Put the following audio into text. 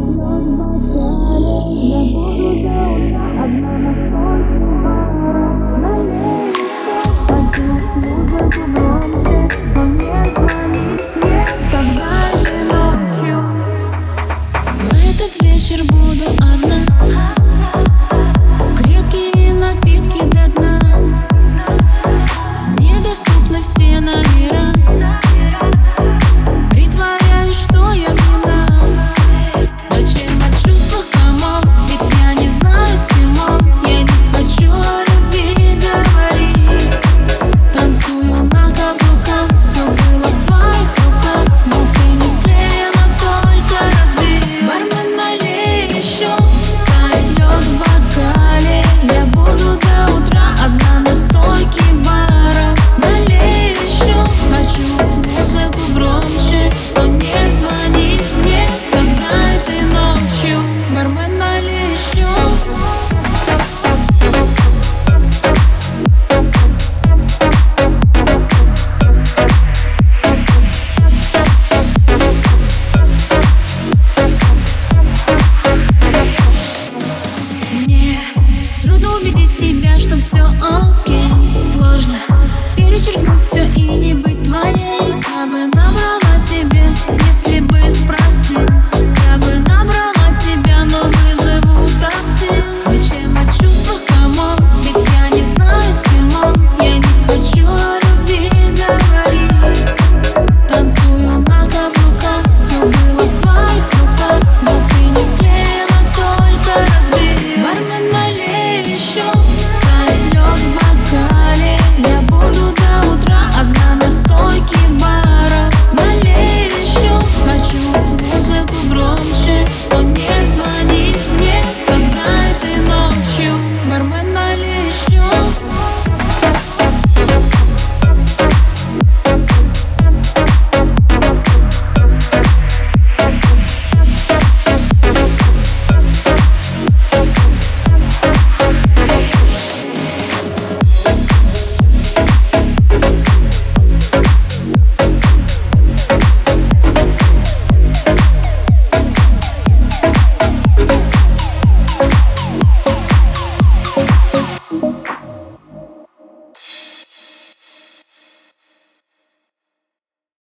Lord, my God, что все окей, сложно.